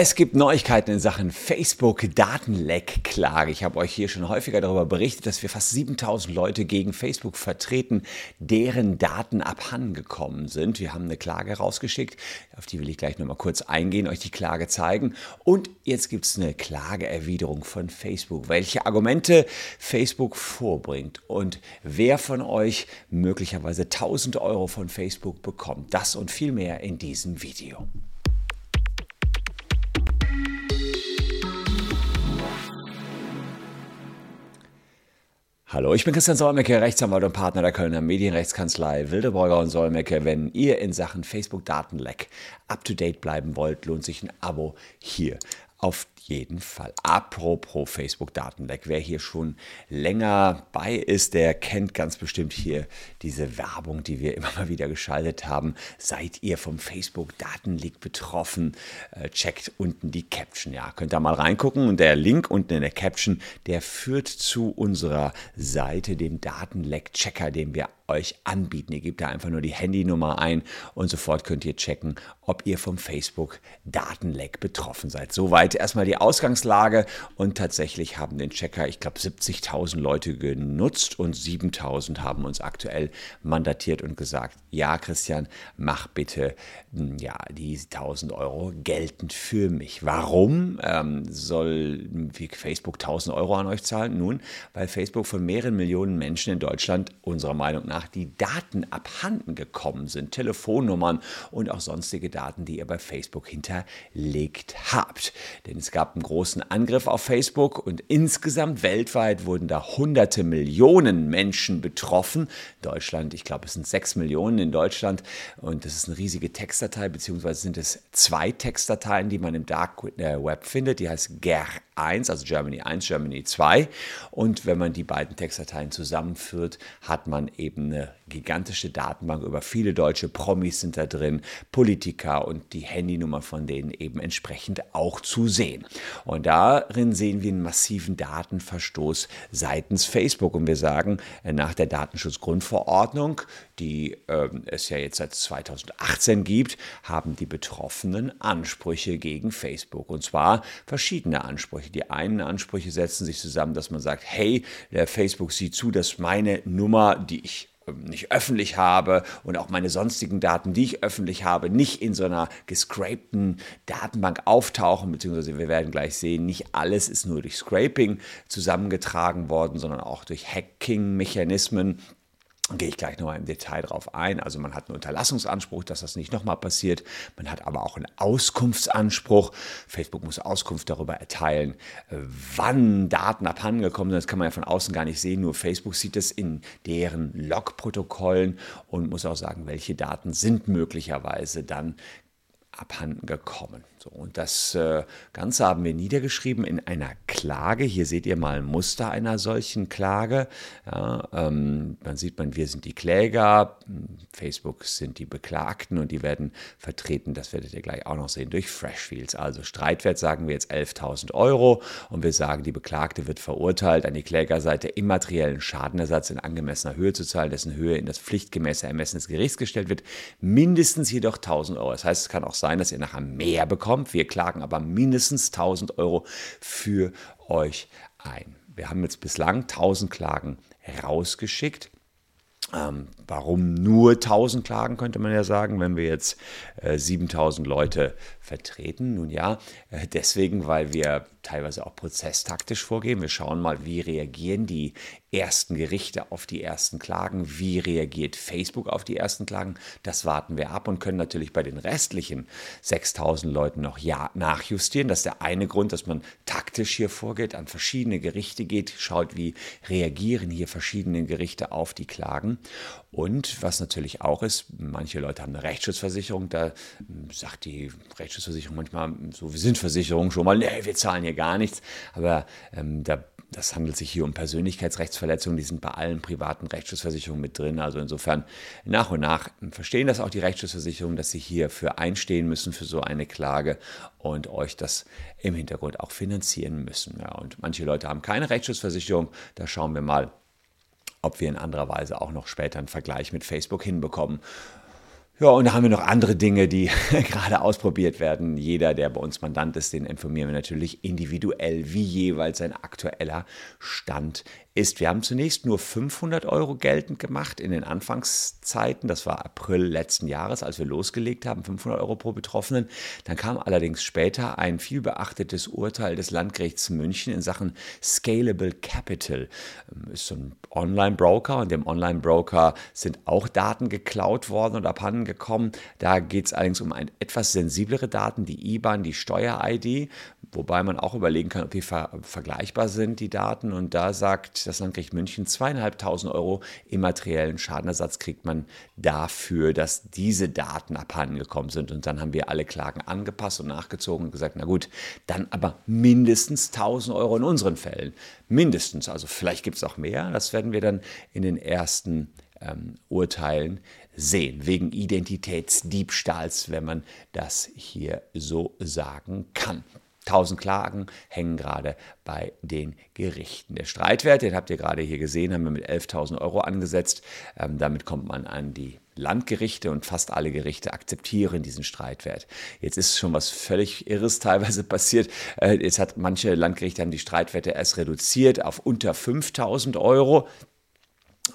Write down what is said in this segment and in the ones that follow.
Es gibt Neuigkeiten in Sachen Facebook-Datenleck-Klage. Ich habe euch hier schon häufiger darüber berichtet, dass wir fast 7000 Leute gegen Facebook vertreten, deren Daten abhandengekommen sind. Wir haben eine Klage rausgeschickt, auf die will ich gleich nochmal kurz eingehen, euch die Klage zeigen. Und jetzt gibt es eine Klageerwiderung von Facebook, welche Argumente Facebook vorbringt und wer von euch möglicherweise 1000 Euro von Facebook bekommt. Das und viel mehr in diesem Video. Hallo, ich bin Christian Solmecke, Rechtsanwalt und Partner der Kölner Medienrechtskanzlei Wildeborger und Solmecke. Wenn ihr in Sachen Facebook-Datenleck up-to-date bleiben wollt, lohnt sich ein Abo hier auf jeden Fall. Apropos Facebook-Datenleck, wer hier schon länger bei ist, der kennt ganz bestimmt hier diese Werbung, die wir immer mal wieder geschaltet haben. Seid ihr vom Facebook-Datenleak betroffen? Äh, checkt unten die Caption. Ja, könnt ihr mal reingucken und der Link unten in der Caption, der führt zu unserer Seite, dem Datenleck-Checker, den wir euch anbieten. Ihr gebt da einfach nur die Handynummer ein und sofort könnt ihr checken, ob ihr vom Facebook-Datenleck betroffen seid. Soweit erstmal die Ausgangslage und tatsächlich haben den Checker, ich glaube, 70.000 Leute genutzt und 7.000 haben uns aktuell mandatiert und gesagt, ja, Christian, mach bitte hm, ja, die 1.000 Euro geltend für mich. Warum ähm, soll Facebook 1.000 Euro an euch zahlen? Nun, weil Facebook von mehreren Millionen Menschen in Deutschland unserer Meinung nach nach die Daten abhanden gekommen sind, Telefonnummern und auch sonstige Daten, die ihr bei Facebook hinterlegt habt. Denn es gab einen großen Angriff auf Facebook und insgesamt weltweit wurden da hunderte Millionen Menschen betroffen. Deutschland, ich glaube, es sind sechs Millionen in Deutschland und das ist eine riesige Textdatei, beziehungsweise sind es zwei Textdateien, die man im Dark Web findet. Die heißt GER 1, also Germany 1, Germany 2. Und wenn man die beiden Textdateien zusammenführt, hat man eben eine gigantische Datenbank über viele deutsche Promis sind da drin, Politiker und die Handynummer von denen eben entsprechend auch zu sehen. Und darin sehen wir einen massiven Datenverstoß seitens Facebook. Und wir sagen, äh, nach der Datenschutzgrundverordnung, die äh, es ja jetzt seit 2018 gibt, haben die Betroffenen Ansprüche gegen Facebook. Und zwar verschiedene Ansprüche. Die einen Ansprüche setzen sich zusammen, dass man sagt, hey, der Facebook sieht zu, dass meine Nummer, die ich ähm, nicht öffentlich habe und auch meine sonstigen Daten, die ich öffentlich habe, nicht in so einer gescrapten Datenbank auftauchen, beziehungsweise wir werden gleich sehen, nicht alles ist nur durch Scraping zusammengetragen worden, sondern auch durch Hacking-Mechanismen gehe ich gleich nochmal im Detail drauf ein. Also man hat einen Unterlassungsanspruch, dass das nicht nochmal passiert. Man hat aber auch einen Auskunftsanspruch. Facebook muss Auskunft darüber erteilen, äh, wann Daten abhandengekommen sind. Das kann man ja von außen gar nicht sehen. Nur Facebook sieht es in deren Logprotokollen und muss auch sagen, welche Daten sind möglicherweise dann abhanden gekommen. So, und das äh, Ganze haben wir niedergeschrieben in einer Klage. Hier seht ihr mal ein Muster einer solchen Klage. Ja, ähm, dann sieht man, wir sind die Kläger, Facebook sind die Beklagten und die werden vertreten, das werdet ihr gleich auch noch sehen, durch Freshfields. Also Streitwert sagen wir jetzt 11.000 Euro und wir sagen, die Beklagte wird verurteilt, an die Klägerseite immateriellen Schadenersatz in angemessener Höhe zu zahlen, dessen Höhe in das pflichtgemäße Ermessen des Gerichts gestellt wird, mindestens jedoch 1.000 Euro. Das heißt, es kann auch sein, dass ihr nachher mehr bekommt bekommt. Wir klagen aber mindestens 1000 Euro für euch ein. Wir haben jetzt bislang 1000 Klagen rausgeschickt. Ähm, warum nur 1000 Klagen, könnte man ja sagen, wenn wir jetzt äh, 7000 Leute vertreten? Nun ja, äh, deswegen, weil wir teilweise auch prozesstaktisch vorgehen. Wir schauen mal, wie reagieren die ersten Gerichte auf die ersten Klagen, wie reagiert Facebook auf die ersten Klagen. Das warten wir ab und können natürlich bei den restlichen 6000 Leuten noch ja nachjustieren. Das ist der eine Grund, dass man taktisch hier vorgeht, an verschiedene Gerichte geht, schaut, wie reagieren hier verschiedene Gerichte auf die Klagen. Und was natürlich auch ist, manche Leute haben eine Rechtsschutzversicherung, da sagt die Rechtsschutzversicherung manchmal, so, wir sind Versicherung schon mal, nee, wir zahlen hier gar nichts. Aber ähm, da das handelt sich hier um Persönlichkeitsrechtsverletzungen, die sind bei allen privaten Rechtsschutzversicherungen mit drin. Also insofern nach und nach verstehen das auch die Rechtsschutzversicherungen, dass sie hierfür einstehen müssen für so eine Klage und euch das im Hintergrund auch finanzieren müssen. Ja, und manche Leute haben keine Rechtsschutzversicherung. Da schauen wir mal, ob wir in anderer Weise auch noch später einen Vergleich mit Facebook hinbekommen. Ja, und da haben wir noch andere Dinge, die gerade ausprobiert werden. Jeder, der bei uns Mandant ist, den informieren wir natürlich individuell, wie jeweils sein aktueller Stand ist. Wir haben zunächst nur 500 Euro geltend gemacht in den Anfangszeiten. Das war April letzten Jahres, als wir losgelegt haben, 500 Euro pro Betroffenen. Dann kam allerdings später ein viel beachtetes Urteil des Landgerichts München in Sachen Scalable Capital. Ähm, ist so ein Online-Broker und dem Online-Broker sind auch Daten geklaut worden oder abhanden gekommen. Da geht es allerdings um ein, etwas sensiblere Daten, die IBAN, die Steuer-ID, wobei man auch überlegen kann, ob die ver vergleichbar sind, die Daten. Und da sagt das Landgericht München, zweieinhalbtausend Euro immateriellen Schadenersatz kriegt man dafür, dass diese Daten abhanden gekommen sind. Und dann haben wir alle Klagen angepasst und nachgezogen und gesagt, na gut, dann aber mindestens 1000 Euro in unseren Fällen. Mindestens, also vielleicht gibt es auch mehr. Das werden wir dann in den ersten ähm, Urteilen sehen, wegen Identitätsdiebstahls, wenn man das hier so sagen kann. 1000 Klagen hängen gerade bei den Gerichten. Der Streitwert, den habt ihr gerade hier gesehen, haben wir mit 11.000 Euro angesetzt. Ähm, damit kommt man an die Landgerichte und fast alle Gerichte akzeptieren diesen Streitwert. Jetzt ist schon was völlig Irres teilweise passiert. Äh, jetzt hat manche Landgerichte haben die Streitwerte erst reduziert auf unter 5000 Euro.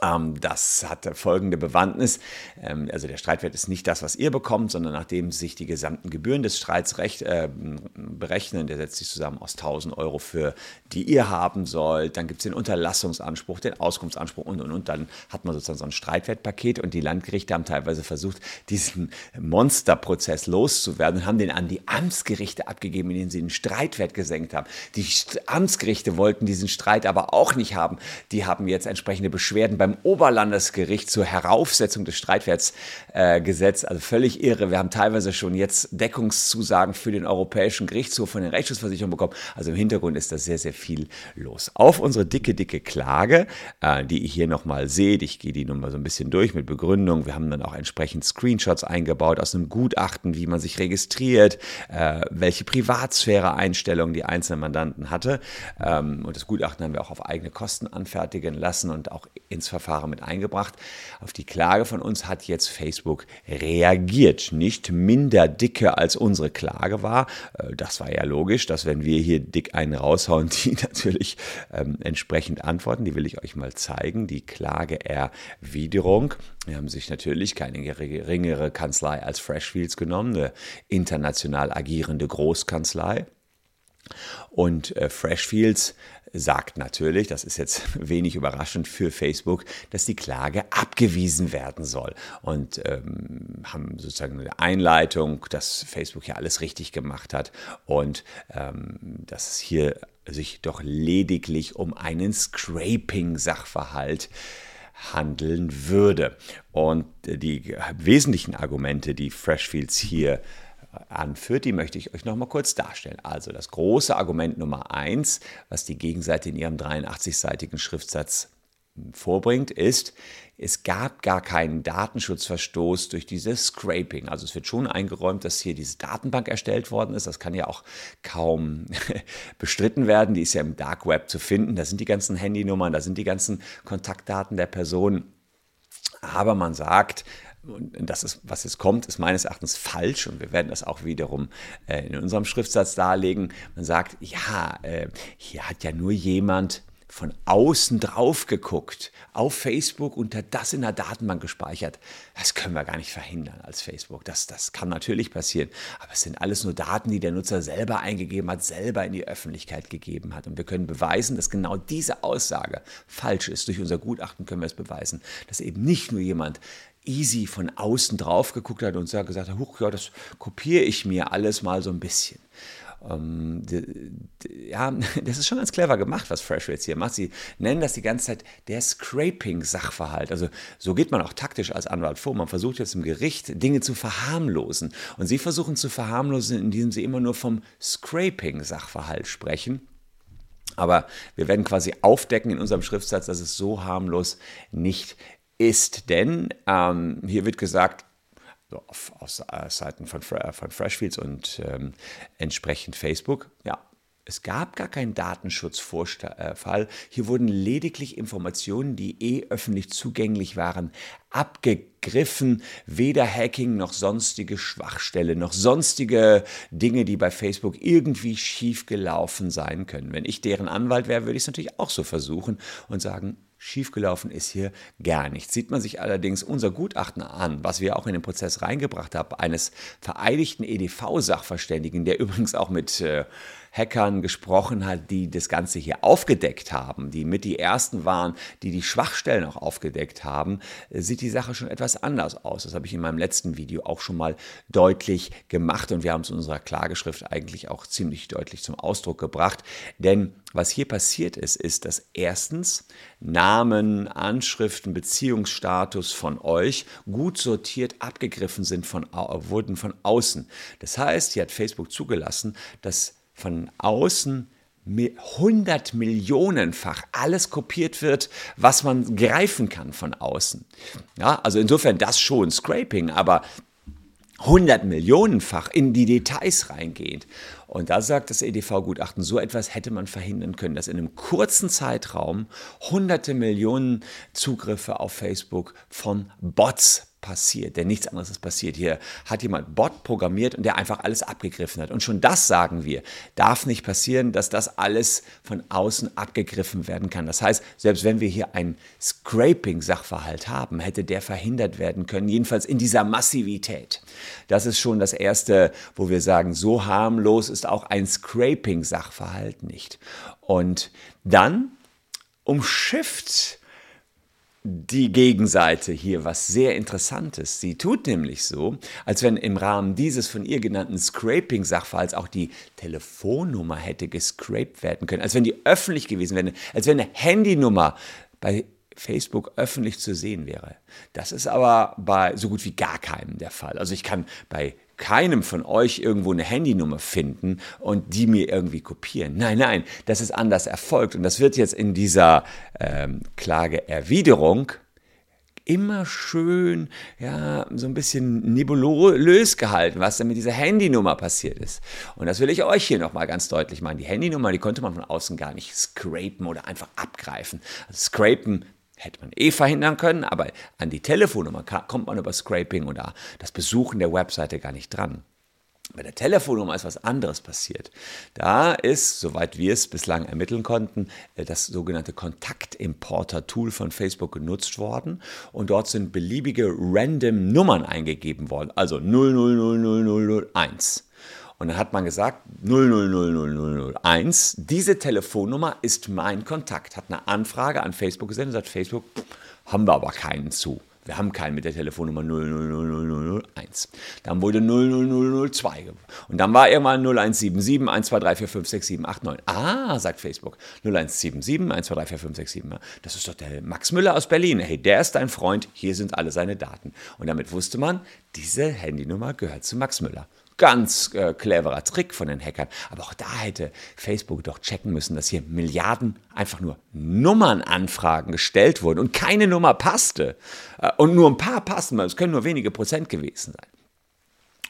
Ähm, das hat folgende Bewandtnis. Ähm, also der Streitwert ist nicht das, was ihr bekommt, sondern nachdem sich die gesamten Gebühren des Streits recht, äh, berechnen, der setzt sich zusammen aus 1000 Euro für die ihr haben sollt. Dann gibt es den Unterlassungsanspruch, den Auskunftsanspruch und und und. Dann hat man sozusagen so ein Streitwertpaket und die Landgerichte haben teilweise versucht, diesen Monsterprozess loszuwerden und haben den an die Amtsgerichte abgegeben, indem sie den Streitwert gesenkt haben. Die Amtsgerichte wollten diesen Streit aber auch nicht haben. Die haben jetzt entsprechende Beschwerden beim Oberlandesgericht zur Heraufsetzung des Streitwerts äh. Also völlig irre. Wir haben teilweise schon jetzt Deckungszusagen für den Europäischen Gerichtshof von den Rechtsschutzversicherungen bekommen. Also im Hintergrund ist das sehr, sehr viel los. Auf unsere dicke, dicke Klage, äh, die ihr hier nochmal seht, ich gehe die nochmal so ein bisschen durch mit Begründung. Wir haben dann auch entsprechend Screenshots eingebaut aus einem Gutachten, wie man sich registriert, äh, welche Privatsphäre-Einstellungen die einzelnen Mandanten hatte. Ähm, und das Gutachten haben wir auch auf eigene Kosten anfertigen lassen und auch ins Verfahren mit eingebracht. Auf die Klage von uns hat jetzt Facebook reagiert. Nicht minder dicke als unsere Klage war. Äh, das war ja logisch, dass wenn wir hier dick einen raushauen, die natürlich ähm, entsprechend antworten. Die will ich euch mal zeigen. Die Klageerwiderung. Wir haben sich natürlich keine geringere Kanzlei als Freshfields genommen, eine international agierende Großkanzlei. Und äh, Freshfields sagt natürlich, das ist jetzt wenig überraschend für Facebook, dass die Klage abgewiesen werden soll. Und ähm, haben sozusagen eine Einleitung, dass Facebook ja alles richtig gemacht hat und ähm, dass es hier sich doch lediglich um einen Scraping-Sachverhalt handeln würde. Und die wesentlichen Argumente, die Freshfields hier anführt, die möchte ich euch noch mal kurz darstellen. Also das große Argument Nummer eins, was die Gegenseite in ihrem 83-seitigen Schriftsatz vorbringt, ist, es gab gar keinen Datenschutzverstoß durch dieses Scraping. Also es wird schon eingeräumt, dass hier diese Datenbank erstellt worden ist. Das kann ja auch kaum bestritten werden. Die ist ja im Dark Web zu finden. Da sind die ganzen Handynummern, da sind die ganzen Kontaktdaten der Person. Aber man sagt, das ist, was jetzt kommt, ist meines Erachtens falsch und wir werden das auch wiederum äh, in unserem Schriftsatz darlegen. Man sagt, ja, äh, hier hat ja nur jemand von außen drauf geguckt, auf Facebook und hat das in der Datenbank gespeichert. Das können wir gar nicht verhindern als Facebook. Das, das kann natürlich passieren. Aber es sind alles nur Daten, die der Nutzer selber eingegeben hat, selber in die Öffentlichkeit gegeben hat. Und wir können beweisen, dass genau diese Aussage falsch ist. Durch unser Gutachten können wir es beweisen, dass eben nicht nur jemand easy von außen drauf geguckt hat und gesagt hat, huch, ja, das kopiere ich mir alles mal so ein bisschen. Ähm, ja, das ist schon ganz clever gemacht, was Fresh jetzt hier macht. Sie nennen das die ganze Zeit der Scraping-Sachverhalt. Also so geht man auch taktisch als Anwalt vor. Man versucht jetzt im Gericht Dinge zu verharmlosen. Und sie versuchen zu verharmlosen, indem sie immer nur vom Scraping-Sachverhalt sprechen. Aber wir werden quasi aufdecken in unserem Schriftsatz, dass es so harmlos nicht ist. Denn ähm, hier wird gesagt, so auf, auf Seiten von, von Freshfields und ähm, entsprechend Facebook, ja, Es gab gar keinen Datenschutzvorfall. Hier wurden lediglich Informationen, die eh öffentlich zugänglich waren, abgegriffen. Weder Hacking noch sonstige Schwachstelle, noch sonstige Dinge, die bei Facebook irgendwie schief gelaufen sein können. Wenn ich deren Anwalt wäre, würde ich es natürlich auch so versuchen und sagen, Schiefgelaufen ist hier gar nichts. Sieht man sich allerdings unser Gutachten an, was wir auch in den Prozess reingebracht haben, eines vereidigten EDV-Sachverständigen, der übrigens auch mit äh, Hackern gesprochen hat, die das Ganze hier aufgedeckt haben, die mit die ersten waren, die die Schwachstellen auch aufgedeckt haben, sieht die Sache schon etwas anders aus. Das habe ich in meinem letzten Video auch schon mal deutlich gemacht und wir haben es in unserer Klageschrift eigentlich auch ziemlich deutlich zum Ausdruck gebracht. Denn was hier passiert ist, ist, dass erstens Namen, Anschriften, Beziehungsstatus von euch gut sortiert abgegriffen sind von, wurden von außen. Das heißt, hier hat Facebook zugelassen, dass von außen 100 Millionenfach alles kopiert wird, was man greifen kann von außen. Ja, also insofern das schon Scraping, aber 100 Millionenfach in die Details reingehend. Und da sagt das EDV-Gutachten, so etwas hätte man verhindern können, dass in einem kurzen Zeitraum hunderte Millionen Zugriffe auf Facebook von Bots passiert, denn nichts anderes ist passiert. Hier hat jemand Bot programmiert und der einfach alles abgegriffen hat. Und schon das sagen wir, darf nicht passieren, dass das alles von außen abgegriffen werden kann. Das heißt, selbst wenn wir hier ein Scraping-Sachverhalt haben, hätte der verhindert werden können, jedenfalls in dieser Massivität. Das ist schon das Erste, wo wir sagen, so harmlos ist auch ein Scraping-Sachverhalt nicht. Und dann umschifft die Gegenseite hier was sehr Interessantes. Sie tut nämlich so, als wenn im Rahmen dieses von ihr genannten Scraping-Sachverhalts auch die Telefonnummer hätte gescraped werden können, als wenn die öffentlich gewesen wäre, als wenn eine Handynummer bei Facebook öffentlich zu sehen wäre. Das ist aber bei so gut wie gar keinem der Fall. Also ich kann bei keinem von euch irgendwo eine Handynummer finden und die mir irgendwie kopieren. Nein, nein, das ist anders erfolgt. Und das wird jetzt in dieser ähm, Klageerwiderung immer schön, ja, so ein bisschen nebulös gehalten, was denn mit dieser Handynummer passiert ist. Und das will ich euch hier nochmal ganz deutlich machen. Die Handynummer, die konnte man von außen gar nicht scrapen oder einfach abgreifen. Also scrapen hätte man eh verhindern können, aber an die Telefonnummer kommt man über Scraping oder das Besuchen der Webseite gar nicht dran. Bei der Telefonnummer ist was anderes passiert. Da ist, soweit wir es bislang ermitteln konnten, äh, das sogenannte Kontaktimporter-Tool von Facebook genutzt worden und dort sind beliebige random Nummern eingegeben worden, also 000001. Und dann hat man gesagt, 000001, diese Telefonnummer ist mein Kontakt. Hat eine Anfrage an Facebook gesendet und sagt, Facebook, haben wir aber keinen zu. Wir haben keinen mit der Telefonnummer 000001. Dann wurde 00002. Und dann war irgendwann 0177 123456789. Ah, sagt Facebook. 0177 1234567. Das ist doch der Max Müller aus Berlin. Hey, der ist dein Freund. Hier sind alle seine Daten. Und damit wusste man, diese Handynummer gehört zu Max Müller. Ganz äh, cleverer Trick von den Hackern. Aber auch da hätte Facebook doch checken müssen, dass hier Milliarden einfach nur Nummernanfragen gestellt wurden und keine Nummer passte. Äh, und nur ein paar passen, es können nur wenige Prozent gewesen sein.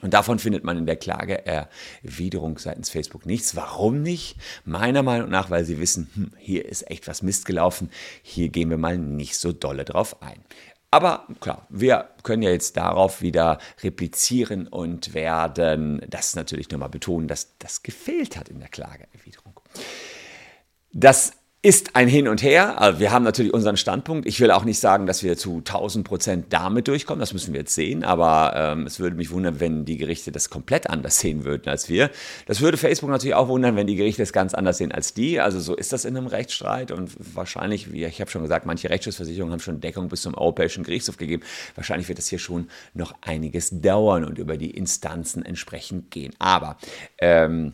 Und davon findet man in der Klageerwiderung seitens Facebook nichts. Warum nicht? Meiner Meinung nach, weil sie wissen, hm, hier ist echt was Mist gelaufen. Hier gehen wir mal nicht so dolle drauf ein. Aber klar, wir können ja jetzt darauf wieder replizieren und werden das natürlich nochmal betonen, dass das gefehlt hat in der Klageerwiderung. Das ist ein Hin und Her. Also wir haben natürlich unseren Standpunkt. Ich will auch nicht sagen, dass wir zu 1000 Prozent damit durchkommen. Das müssen wir jetzt sehen. Aber ähm, es würde mich wundern, wenn die Gerichte das komplett anders sehen würden als wir. Das würde Facebook natürlich auch wundern, wenn die Gerichte es ganz anders sehen als die. Also so ist das in einem Rechtsstreit. Und wahrscheinlich, wie ich habe schon gesagt, manche Rechtsschutzversicherungen haben schon Deckung bis zum Europäischen Gerichtshof gegeben. Wahrscheinlich wird das hier schon noch einiges dauern und über die Instanzen entsprechend gehen. Aber ähm,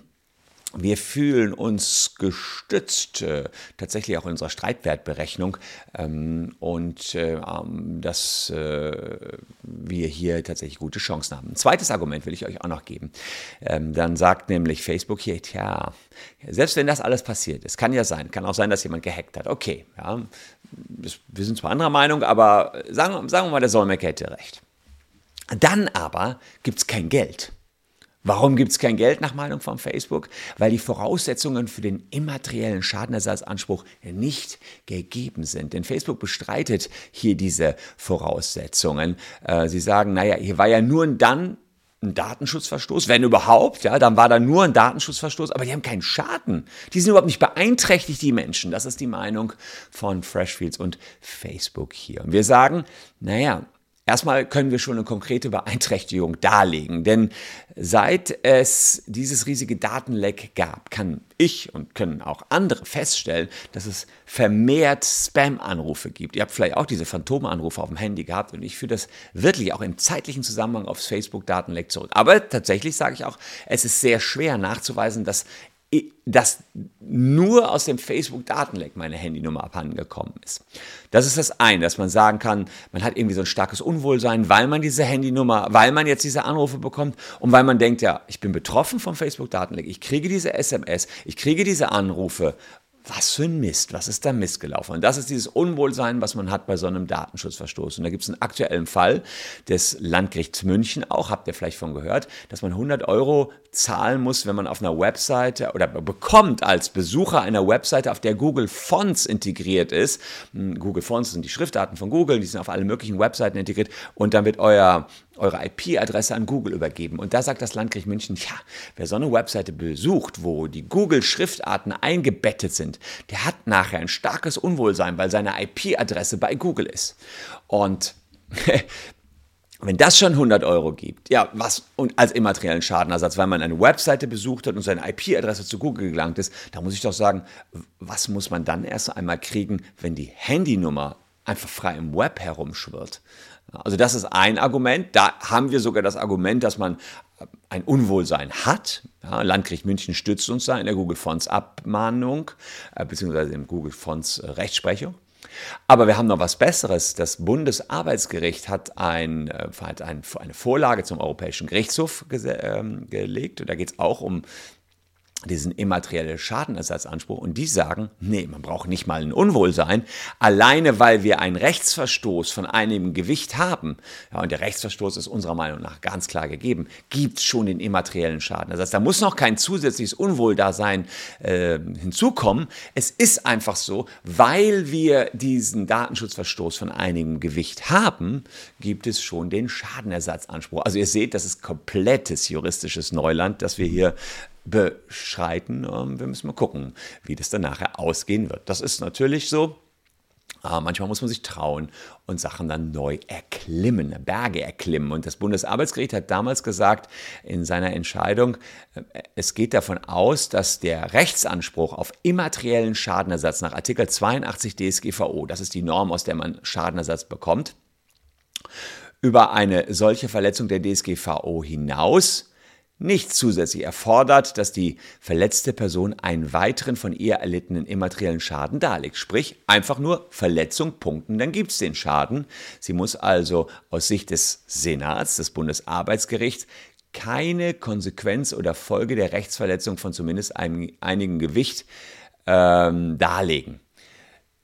wir fühlen uns gestützt, äh, tatsächlich auch in unserer Streitwertberechnung, ähm, und äh, ähm, dass äh, wir hier tatsächlich gute Chancen haben. Ein zweites Argument will ich euch auch noch geben. Ähm, dann sagt nämlich Facebook hier, tja, selbst wenn das alles passiert ist, kann ja sein, kann auch sein, dass jemand gehackt hat. Okay, ja, wir sind zwar anderer Meinung, aber sagen, sagen wir mal, der Solmecke hätte recht. Dann aber gibt es kein Geld. Warum gibt es kein Geld nach Meinung von Facebook? Weil die Voraussetzungen für den immateriellen Schadenersatzanspruch nicht gegeben sind. Denn Facebook bestreitet hier diese Voraussetzungen. Äh, sie sagen, naja, hier war ja nur dann ein Datenschutzverstoß, wenn überhaupt, ja, dann war da nur ein Datenschutzverstoß, aber die haben keinen Schaden. Die sind überhaupt nicht beeinträchtigt, die Menschen. Das ist die Meinung von Freshfields und Facebook hier. Und wir sagen, naja, Erstmal können wir schon eine konkrete Beeinträchtigung darlegen, denn seit es dieses riesige Datenleck gab, kann ich und können auch andere feststellen, dass es vermehrt Spam-Anrufe gibt. Ihr habt vielleicht auch diese Phantomanrufe auf dem Handy gehabt und ich führe das wirklich auch im zeitlichen Zusammenhang aufs Facebook-Datenleck zurück. Aber tatsächlich sage ich auch, es ist sehr schwer nachzuweisen, dass dass nur aus dem Facebook-Datenleck meine Handynummer abhandengekommen ist. Das ist das eine, dass man sagen kann, man hat irgendwie so ein starkes Unwohlsein, weil man diese Handynummer, weil man jetzt diese Anrufe bekommt und weil man denkt, ja, ich bin betroffen vom Facebook-Datenleck, ich kriege diese SMS, ich kriege diese Anrufe was für ein Mist, was ist da missgelaufen? Und das ist dieses Unwohlsein, was man hat bei so einem Datenschutzverstoß. Und da gibt es einen aktuellen Fall des Landgerichts München auch, habt ihr vielleicht von gehört, dass man 100 Euro zahlen muss, wenn man auf einer Webseite oder bekommt als Besucher einer Webseite, auf der Google Fonts integriert ist. Hm, Google Fonts sind die Schriftdaten von Google, die sind auf allen möglichen Webseiten integriert und dann wird euer eure IP-Adresse an Google übergeben. Und da sagt das Landgericht München, ja, wer so eine Webseite besucht, wo die Google-Schriftarten eingebettet sind, der hat nachher ein starkes Unwohlsein, weil seine IP-Adresse bei Google ist. Und wenn das schon 100 Euro gibt, ja, was und als immateriellen Schadenersatz, weil man eine Webseite besucht hat und seine IP-Adresse zu Google gelangt ist, da muss ich doch sagen, was muss man dann erst einmal kriegen, wenn die Handynummer einfach frei im Web herumschwirrt? Also das ist ein Argument. Da haben wir sogar das Argument, dass man ein Unwohlsein hat. Ja, Landgericht München stützt uns da in der Google Fonts Abmahnung äh, beziehungsweise im Google Fonts äh, Rechtsprechung. Aber wir haben noch was Besseres. Das Bundesarbeitsgericht hat, ein, äh, hat ein, eine Vorlage zum Europäischen Gerichtshof ähm, gelegt. Und da geht es auch um diesen immateriellen Schadenersatzanspruch und die sagen, nee, man braucht nicht mal ein Unwohlsein, alleine weil wir einen Rechtsverstoß von einem Gewicht haben, ja, und der Rechtsverstoß ist unserer Meinung nach ganz klar gegeben, gibt schon den immateriellen Schaden. Das heißt, da muss noch kein zusätzliches Unwohldasein äh, hinzukommen. Es ist einfach so, weil wir diesen Datenschutzverstoß von einigem Gewicht haben, gibt es schon den Schadenersatzanspruch. Also ihr seht, das ist komplettes juristisches Neuland, das wir hier beschreiten. Ähm, wir müssen mal gucken, wie das dann nachher ausgehen wird. Das ist natürlich so. Aber manchmal muss man sich trauen und Sachen dann neu erklimmen, Berge erklimmen. Und das Bundesarbeitsgericht hat damals gesagt in seiner Entscheidung, äh, es geht davon aus, dass der Rechtsanspruch auf immateriellen Schadenersatz nach Artikel 82 DSGVO, das ist die Norm, aus der man Schadenersatz bekommt, über eine solche Verletzung der DSGVO hinaus nicht zusätzlich erfordert, dass die verletzte Person einen weiteren von ihr erlittenen immateriellen Schaden darlegt. Sprich, einfach nur Verletzung punkten, dann gibt es den Schaden. Sie muss also aus Sicht des Senats, des Bundesarbeitsgerichts, keine Konsequenz oder Folge der Rechtsverletzung von zumindest einem, einigem Gewicht ähm, darlegen.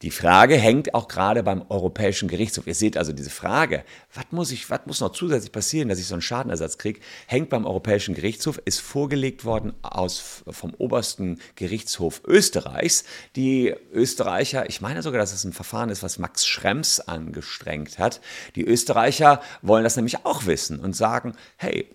Die Frage hängt auch gerade beim Europäischen Gerichtshof. Ihr seht also diese Frage, was muss, ich, was muss noch zusätzlich passieren, dass ich so einen Schadenersatz kriege, hängt beim Europäischen Gerichtshof, ist vorgelegt worden aus, vom obersten Gerichtshof Österreichs. Die Österreicher, ich meine sogar, dass es ein Verfahren ist, was Max Schrems angestrengt hat. Die Österreicher wollen das nämlich auch wissen und sagen, hey,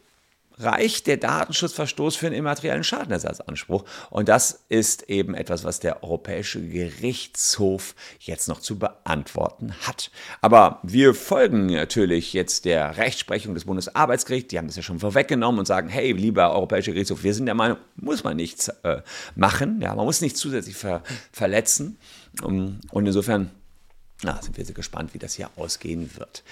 reicht der Datenschutzverstoß für einen immateriellen Schadenersatzanspruch. Und das ist eben etwas, was der Europäische Gerichtshof jetzt noch zu beantworten hat. Aber wir folgen natürlich jetzt der Rechtsprechung des Bundesarbeitsgerichts. Die haben das ja schon vorweggenommen und sagen, hey, lieber Europäischer Gerichtshof, wir sind der Meinung, muss man nichts äh, machen. Ja, man muss nicht zusätzlich ver verletzen. Und insofern na, sind wir sehr gespannt, wie das hier ausgehen wird.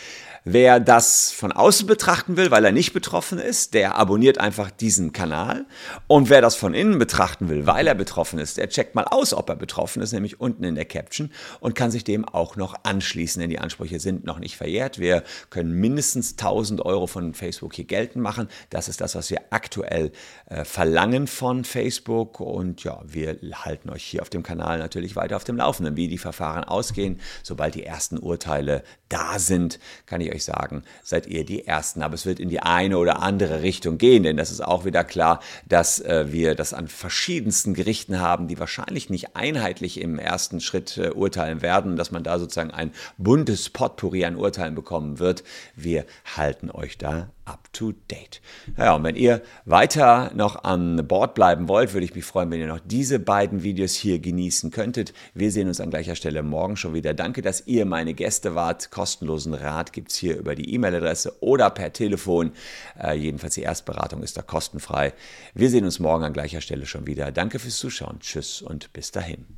Wer das von außen betrachten will, weil er nicht betroffen ist, der abonniert einfach diesen Kanal. Und wer das von innen betrachten will, weil er betroffen ist, der checkt mal aus, ob er betroffen ist, nämlich unten in der Caption und kann sich dem auch noch anschließen, denn die Ansprüche sind noch nicht verjährt. Wir können mindestens 1000 Euro von Facebook hier geltend machen. Das ist das, was wir aktuell äh, verlangen von Facebook. Und ja, wir halten euch hier auf dem Kanal natürlich weiter auf dem Laufenden, wie die Verfahren ausgehen. So sobald die ersten Urteile da sind, kann ich euch sagen, seid ihr die Ersten. Aber es wird in die eine oder andere Richtung gehen, denn das ist auch wieder klar, dass äh, wir das an verschiedensten Gerichten haben, die wahrscheinlich nicht einheitlich im ersten Schritt äh, urteilen werden, dass man da sozusagen ein buntes Potpourri an Urteilen bekommen wird. Wir halten euch da up to date. Ja, und wenn ihr weiter noch an Bord bleiben wollt, würde ich mich freuen, wenn ihr noch diese beiden Videos hier genießen könntet. Wir sehen uns an gleicher Stelle morgen schon wieder. Danke, dass ihr meine Gäste wart. Kostenlosen Rat gibt es hier über die E-Mail-Adresse oder per Telefon. Äh, jedenfalls die Erstberatung ist da kostenfrei. Wir sehen uns morgen an gleicher Stelle schon wieder. Danke fürs Zuschauen. Tschüss und bis dahin.